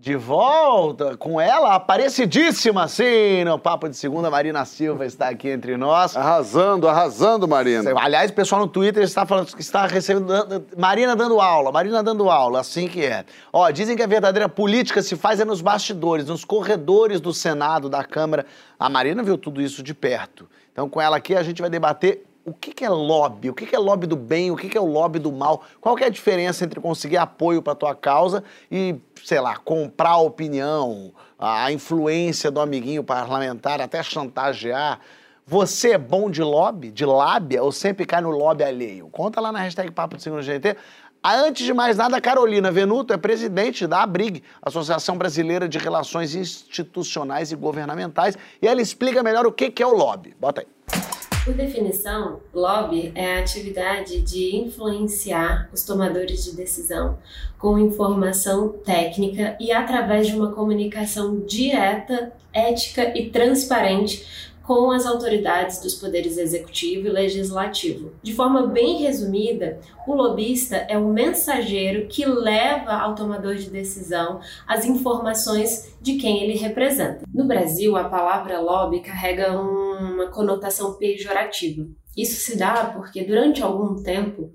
De volta com ela, aparecidíssima, sim, no Papo de Segunda, Marina Silva está aqui entre nós. Arrasando, arrasando, Marina. Aliás, o pessoal no Twitter está falando que está recebendo. Marina dando aula, Marina dando aula, assim que é. Ó, dizem que a verdadeira política se faz é nos bastidores, nos corredores do Senado, da Câmara. A Marina viu tudo isso de perto. Então, com ela aqui, a gente vai debater o que, que é lobby, o que, que é lobby do bem, o que, que é o lobby do mal, qual que é a diferença entre conseguir apoio para tua causa e, sei lá, comprar a opinião, a influência do amiguinho parlamentar, até chantagear. Você é bom de lobby, de lábia, ou sempre cai no lobby alheio? Conta lá na hashtag Papo de Segundo GT. Antes de mais nada, Carolina Venuto é presidente da ABRIG, Associação Brasileira de Relações Institucionais e Governamentais, e ela explica melhor o que é o lobby. Bota aí. Por definição, lobby é a atividade de influenciar os tomadores de decisão com informação técnica e através de uma comunicação direta, ética e transparente com as autoridades dos poderes executivo e legislativo. De forma bem resumida, o lobista é o mensageiro que leva ao tomador de decisão as informações de quem ele representa. No Brasil, a palavra lobby carrega uma conotação pejorativa. Isso se dá porque durante algum tempo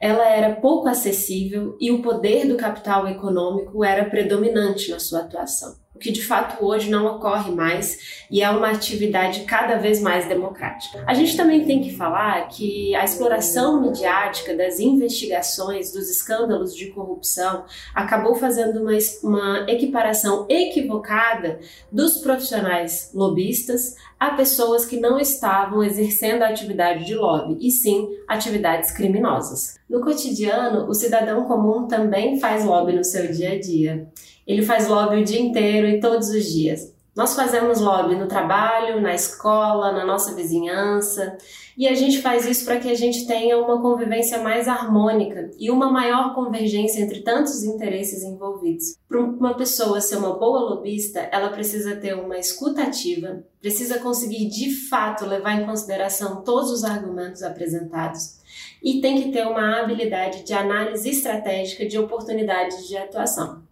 ela era pouco acessível e o poder do capital econômico era predominante na sua atuação o que de fato hoje não ocorre mais e é uma atividade cada vez mais democrática. A gente também tem que falar que a exploração midiática das investigações dos escândalos de corrupção acabou fazendo uma, uma equiparação equivocada dos profissionais lobistas a pessoas que não estavam exercendo a atividade de lobby, e sim atividades criminosas. No cotidiano, o cidadão comum também faz lobby no seu dia a dia. Ele faz lobby o dia inteiro e todos os dias. Nós fazemos lobby no trabalho, na escola, na nossa vizinhança, e a gente faz isso para que a gente tenha uma convivência mais harmônica e uma maior convergência entre tantos interesses envolvidos. Para uma pessoa ser uma boa lobista, ela precisa ter uma escuta ativa, precisa conseguir de fato levar em consideração todos os argumentos apresentados e tem que ter uma habilidade de análise estratégica de oportunidades de atuação.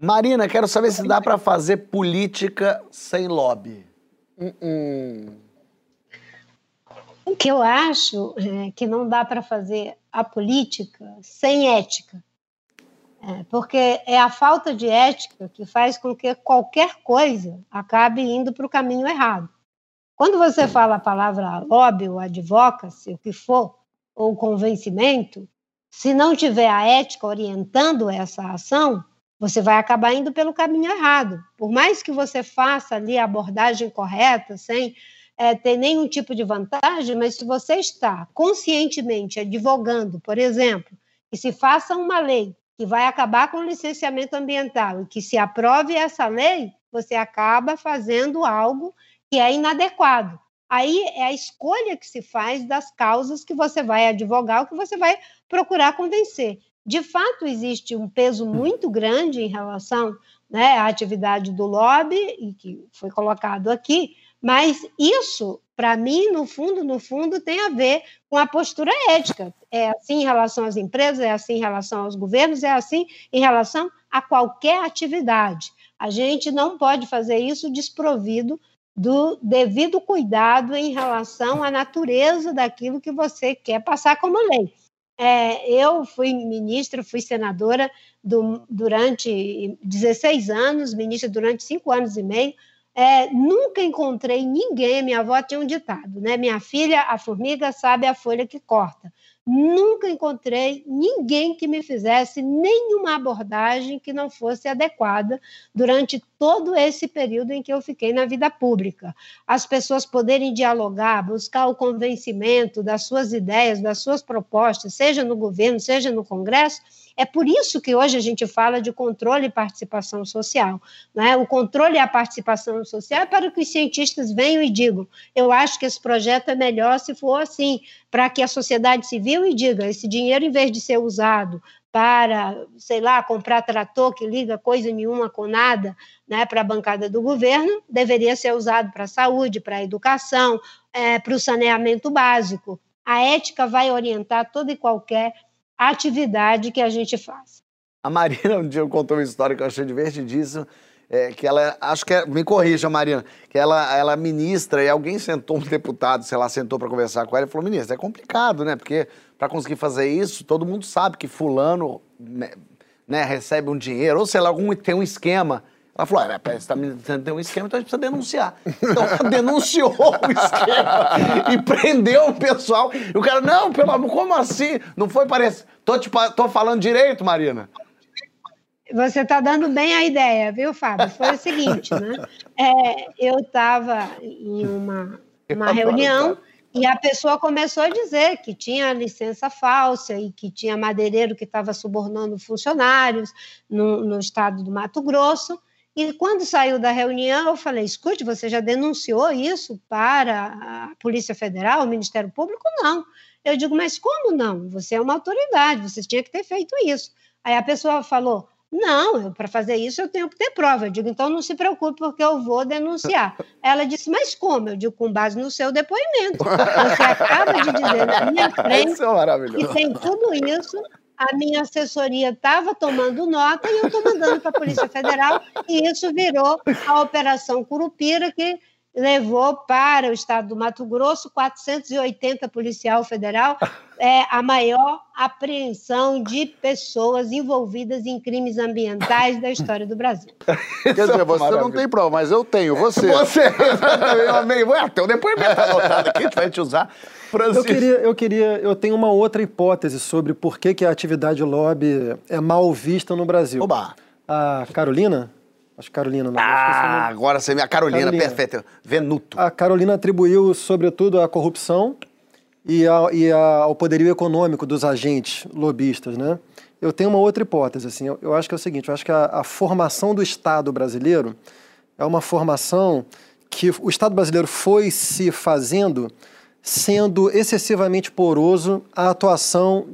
Marina, quero saber se dá para fazer política sem lobby. Uh -uh. O que eu acho é que não dá para fazer a política sem ética. É, porque é a falta de ética que faz com que qualquer coisa acabe indo para o caminho errado. Quando você fala a palavra lobby ou advocacy, o que for, ou convencimento, se não tiver a ética orientando essa ação, você vai acabar indo pelo caminho errado. Por mais que você faça ali a abordagem correta, sem é, ter nenhum tipo de vantagem, mas se você está conscientemente advogando, por exemplo, que se faça uma lei que vai acabar com o licenciamento ambiental e que se aprove essa lei, você acaba fazendo algo que é inadequado. Aí é a escolha que se faz das causas que você vai advogar, ou que você vai procurar convencer de fato existe um peso muito grande em relação né, à atividade do lobby, e que foi colocado aqui, mas isso, para mim, no fundo, no fundo, tem a ver com a postura ética. É assim em relação às empresas, é assim em relação aos governos, é assim em relação a qualquer atividade. A gente não pode fazer isso desprovido do devido cuidado em relação à natureza daquilo que você quer passar como lei. É, eu fui ministra, fui senadora do, durante 16 anos, ministra durante cinco anos e meio. É, nunca encontrei ninguém, minha avó tinha um ditado, né? Minha filha, a formiga sabe a folha que corta nunca encontrei ninguém que me fizesse nenhuma abordagem que não fosse adequada durante todo esse período em que eu fiquei na vida pública. As pessoas poderem dialogar, buscar o convencimento das suas ideias, das suas propostas, seja no governo, seja no Congresso, É por isso que hoje a gente fala de controle e participação social. Né? O controle e a participação social é para que os cientistas venham e digam: eu acho que esse projeto é melhor se for assim, para que a sociedade civil e diga: esse dinheiro, em vez de ser usado para, sei lá, comprar trator que liga coisa nenhuma com nada né, para a bancada do governo, deveria ser usado para a saúde, para a educação, é, para o saneamento básico. A ética vai orientar toda e qualquer atividade que a gente faz. A Marina um dia contou uma história que eu achei divertidíssima, é, que ela, acho que, é, me corrija, Marina, que ela, ela ministra e alguém sentou, um deputado, sei lá, sentou para conversar com ela e falou, ministra, é complicado, né, porque para conseguir fazer isso, todo mundo sabe que fulano né, né, recebe um dinheiro, ou sei lá, algum, tem um esquema. Ela falou, ah, você está me tem um esquema, então a gente precisa denunciar. Então ela denunciou o esquema e prendeu o pessoal. E o cara, não, pelo amor, como assim? Não foi parecer. Tô, te, tô falando direito, Marina? Você está dando bem a ideia, viu, Fábio? Foi o seguinte, né? É, eu estava em uma, uma reunião e a pessoa começou a dizer que tinha licença falsa e que tinha madeireiro que estava subornando funcionários no, no estado do Mato Grosso. E quando saiu da reunião, eu falei: escute, você já denunciou isso para a Polícia Federal, o Ministério Público? Não. Eu digo: mas como não? Você é uma autoridade, você tinha que ter feito isso. Aí a pessoa falou: não, para fazer isso eu tenho que ter prova. Eu digo, então não se preocupe, porque eu vou denunciar. Ela disse, mas como? Eu digo, com base no seu depoimento. Você acaba de dizer na minha frente é que tem tudo isso, a minha assessoria estava tomando nota e eu estou mandando para a Polícia Federal, e isso virou a Operação Curupira, que levou para o estado do Mato Grosso 480 policial federal, é a maior apreensão de pessoas envolvidas em crimes ambientais da história do Brasil. Quer dizer, você não tem prova, mas eu tenho, você. Você, eu amei. Ué, teu depoimento tá anotado aqui, a gente vai te usar. Eu queria, eu queria, eu tenho uma outra hipótese sobre por que, que a atividade lobby é mal vista no Brasil. Oba! A Carolina, Acho Carolina. Não, ah, agora você me... A Carolina, Carolina, perfeita. Venuto. A Carolina atribuiu, sobretudo, à corrupção e, a, e ao poderio econômico dos agentes lobistas, né? Eu tenho uma outra hipótese, assim. Eu, eu acho que é o seguinte, eu acho que a, a formação do Estado brasileiro é uma formação que o Estado brasileiro foi se fazendo sendo excessivamente poroso à atuação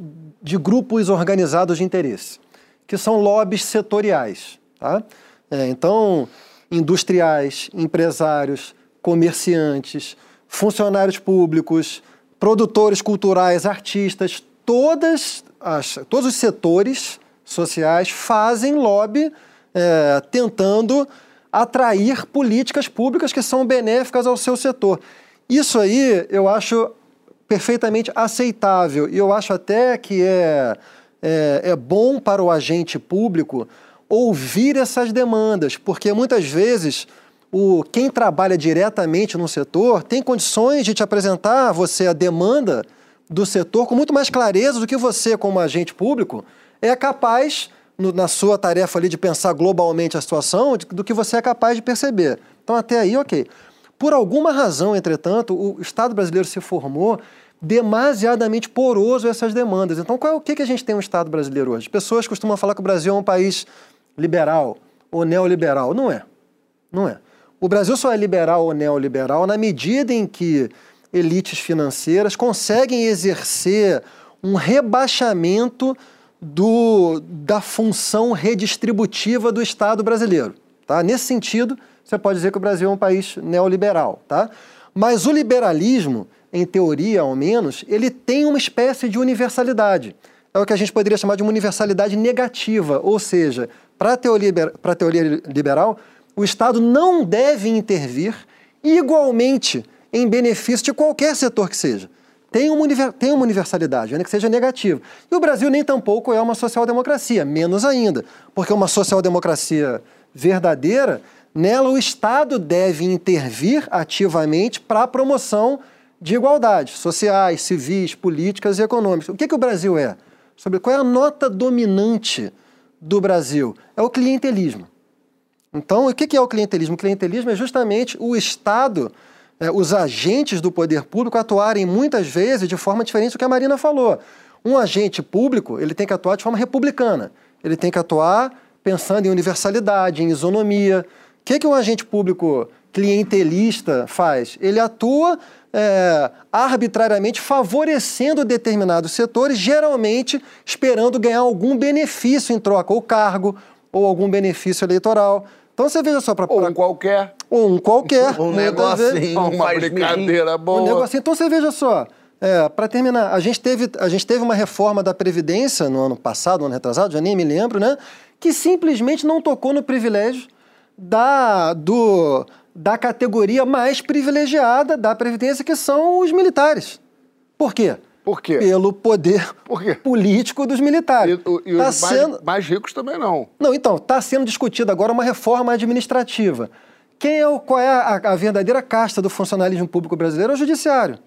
de grupos organizados de interesse, que são lobbies setoriais, tá? É, então, industriais, empresários, comerciantes, funcionários públicos, produtores culturais, artistas, todas as, todos os setores sociais fazem lobby é, tentando atrair políticas públicas que são benéficas ao seu setor. Isso aí eu acho perfeitamente aceitável e eu acho até que é, é, é bom para o agente público ouvir essas demandas, porque muitas vezes o, quem trabalha diretamente no setor tem condições de te apresentar você a demanda do setor com muito mais clareza do que você, como agente público, é capaz, no, na sua tarefa ali de pensar globalmente a situação, de, do que você é capaz de perceber. Então, até aí, ok. Por alguma razão, entretanto, o Estado brasileiro se formou demasiadamente poroso a essas demandas. Então, qual o que, que a gente tem no Estado brasileiro hoje? Pessoas costumam falar que o Brasil é um país liberal ou neoliberal. Não é. Não é. O Brasil só é liberal ou neoliberal na medida em que elites financeiras conseguem exercer um rebaixamento do, da função redistributiva do Estado brasileiro. Tá? Nesse sentido, você pode dizer que o Brasil é um país neoliberal. Tá? Mas o liberalismo, em teoria ao menos, ele tem uma espécie de universalidade. É o que a gente poderia chamar de uma universalidade negativa, ou seja, para a teoria, teoria liberal, o Estado não deve intervir igualmente em benefício de qualquer setor que seja. Tem uma, tem uma universalidade, ainda que seja negativa. E o Brasil nem tampouco é uma social-democracia, menos ainda, porque uma social-democracia verdadeira, nela o Estado deve intervir ativamente para a promoção de igualdades sociais, civis, políticas e econômicas. O que, que o Brasil é? Sobre qual é a nota dominante do Brasil? É o clientelismo. Então, o que é o clientelismo? O clientelismo é justamente o Estado, é, os agentes do poder público atuarem muitas vezes de forma diferente do que a Marina falou. Um agente público, ele tem que atuar de forma republicana. Ele tem que atuar pensando em universalidade, em isonomia. O que, que um agente público clientelista faz? Ele atua é, arbitrariamente favorecendo determinados setores, geralmente esperando ganhar algum benefício em troca, ou cargo, ou algum benefício eleitoral. Então você veja só para Ou um qualquer. ou um qualquer, Um negocinho, Uma brincadeira boa. Um negocinho. Então você veja só, é, para terminar, a gente, teve, a gente teve uma reforma da Previdência no ano passado, no ano retrasado, já nem me lembro, né? Que simplesmente não tocou no privilégio da, do, da categoria mais privilegiada da Previdência, que são os militares. Por quê? Por quê? Pelo poder Por político dos militares. E, e Tá os sendo- mais, mais ricos também não. não, então, está sendo discutida agora uma reforma administrativa. Quem é o, qual é a, a verdadeira casta do funcionalismo público brasileiro? É o judiciário.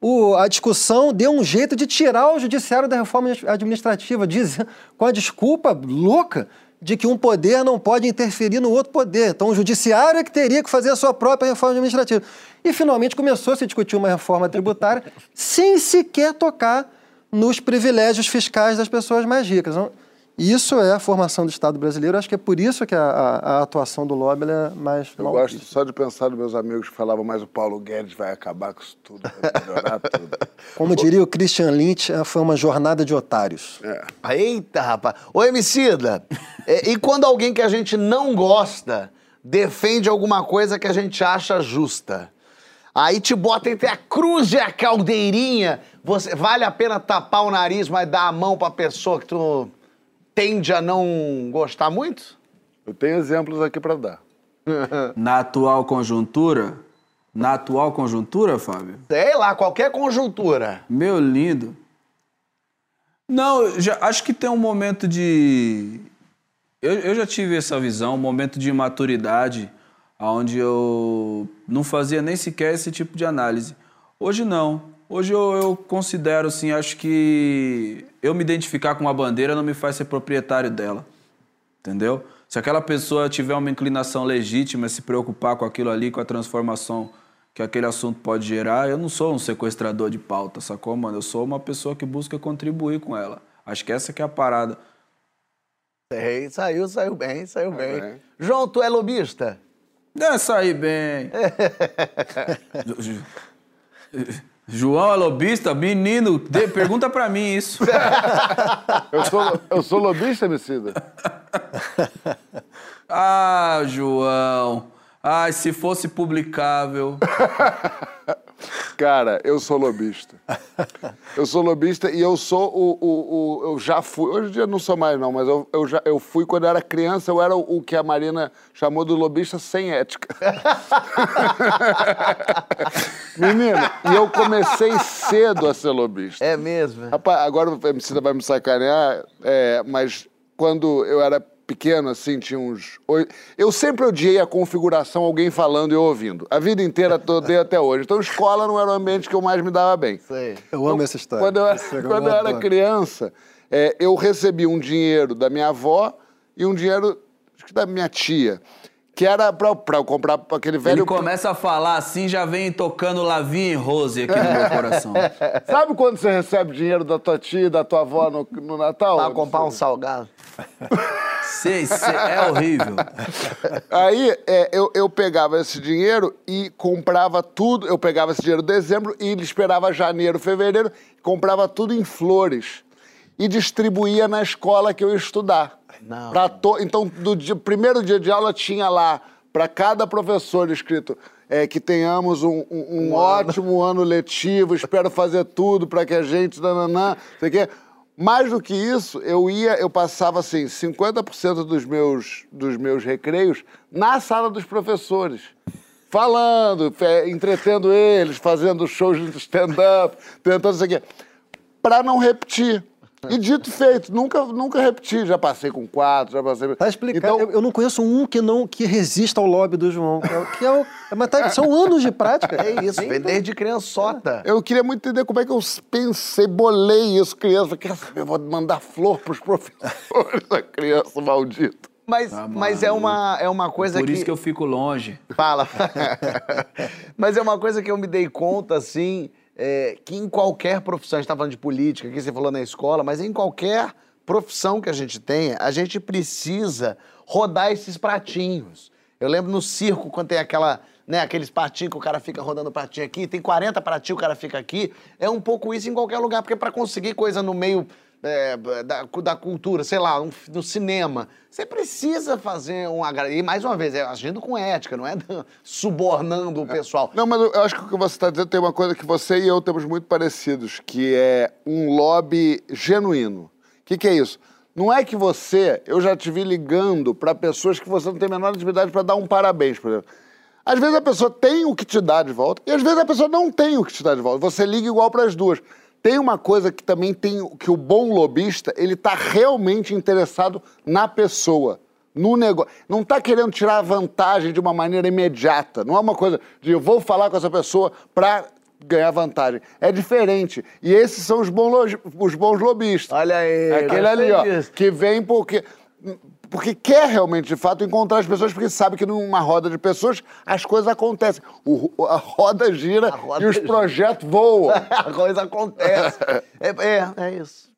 O- a discussão deu um jeito de tirar o judiciário da reforma administrativa, diz, com a desculpa louca de que um poder não pode interferir no outro poder. Então, o judiciário é que teria que fazer a sua própria reforma administrativa. E, finalmente, começou a se discutir uma reforma tributária sem sequer tocar nos privilégios fiscais das pessoas mais ricas. Então, isso é a formação do Estado brasileiro. Acho que é por isso que a, a- a atuação do lobby é mais Eu mal gosto vista. só de pensar nos meus amigos que falavam, mas o Paulo Guedes vai acabar com isso tudo, vai melhorar tudo. Como diria o Christian Lynch, eh, foi uma jornada de otários. É. Eita, rapaz. Ô, Emicida, é, e quando alguém que a gente não gosta defende alguma coisa que a gente acha justa? Aí te bota entre a cruz e a caldeirinha. Você, vale a pena tapar o nariz, mas dar a mão pra pessoa que tu tende a não gostar muito? Eu tenho exemplos aqui para dar. Na atual conjuntura, na atual conjuntura, Fábio, Sei lá, qualquer conjuntura. meu lindo. Não, já, acho que tem um momento de. Eu, eu já tive essa visão, um momento de maturidade, onde eu não fazia nem sequer esse tipo de análise. Hoje não. Hoje eu, eu considero, assim, acho que eu me identificar com uma bandeira não me faz ser proprietário dela. Entendeu? Se aquela pessoa tiver uma inclinação legítima, se preocupar com aquilo ali, com a transformação que aquele assunto pode gerar, eu não sou um sequestrador de pauta, sacou, mano? Eu sou uma pessoa que busca contribuir com ela. Acho que essa que é a parada. Sei, saiu, saiu bem, saiu bem. bem. João, tu é lobista? É, sair bem. João é lobista? Menino, dê- pergunta pra mim isso. Eu sou, eu sou lobista, Emicida? Ah, João. Ai, se fosse publicável. Cara, eu sou lobista. Eu sou lobista e eu sou o. o, o- eu já fui. Hoje em dia não sou mais, não, mas eu, eu, já, eu fui quando eu era criança, eu era o, o que a Marina chamou de lobista sem ética. Menina, e eu comecei cedo a ser lobista. É mesmo? Rapaz, agora o MC vai me sacanear, é, mas quando eu era pequeno, assim, tinha uns. oito- Eu sempre odiei a configuração, alguém falando e eu ouvindo. A vida inteira eu odeio até hoje. Então, escola não era o ambiente que eu mais me dava bem. Sei. Eu amo essa história. Quando eu, era- quando eu era criança, é, eu recebi um dinheiro da minha avó e um dinheiro acho que da minha tia, que era pra, pra eu comprar aquele Ele velho. começa a falar assim, já vem tocando Lavinha e Rose aqui no meu coração. Sabe quando você recebe dinheiro da tua tia e da tua avó no, no Natal? Pra comprar um salgado. Sei, sei, é horrível. Aí é, eu, eu pegava esse dinheiro e comprava tudo. Eu pegava esse dinheiro em dezembro e esperava janeiro, fevereiro, comprava tudo em flores e distribuía na escola que eu ia estudar. Não. To- Então, do dia- primeiro dia de aula tinha lá para cada professor escrito é, que tenhamos um, um- um ótimo ano letivo, espero fazer tudo para que a gente. Nananã, sei o quê. Mais do que isso, eu ia, eu passava assim, 50% dos meus, dos meus recreios na sala dos professores. Falando, entretendo eles, fazendo shows de stand-up, tentando isso aqui. Para não repetir. E dito e feito, nunca, nunca repeti. Já passei com quatro, já passei. Tá explicado. Então, eu, eu não conheço um que não que resista ao lobby do João. Que é, o- que é o, mas tá- são anos de prática. É isso, vem desde criançota. Eu queria muito entender como é que eu pensei, bolei isso, criança. Quer saber? Eu vou mandar flor pros professores, a criança maldita. Mas, Tá mas é, uma, é uma coisa Por que... isso que eu fico longe. Fala. Mas é uma coisa que eu me dei conta, assim, é, que em qualquer profissão, a gente está falando de política, aqui você falou na escola, mas em qualquer profissão que a gente tenha, a gente precisa rodar esses pratinhos. Eu lembro no circo, quando tem aquela, né, aqueles pratinhos que o cara fica rodando pratinho aqui, tem 40 pratinhos, o cara fica aqui. É um pouco isso em qualquer lugar, porque para conseguir coisa no meio é, da, da cultura, sei lá, um, no cinema, você precisa fazer um agrado. E mais uma vez, é agindo com ética, não é subornando o pessoal. Não, mas eu acho que o que você está dizendo tem uma coisa que você e eu temos muito parecidos, que é um lobby genuíno. O que, que é isso? Não é que você, eu já te vi ligando para pessoas que você não tem a menor intimidade para dar um parabéns, por exemplo. Às vezes a pessoa tem o que te dá de volta e às vezes a pessoa não tem o que te dá de volta. Você liga igual para as duas. Tem uma coisa que também tem que o bom lobista, ele está realmente interessado na pessoa, no negócio. Não está querendo tirar vantagem de uma maneira imediata. Não é uma coisa de eu vou falar com essa pessoa para ganhar vantagem. É diferente. E esses são os bons, os bons lobistas. Olha aí. Aquele ali, ó, que vem porque porque quer realmente, de fato, encontrar as pessoas, porque sabe que numa roda de pessoas as coisas acontecem. O, a roda gira a roda e os gira. projetos voam. a coisa acontece. é, é, é isso.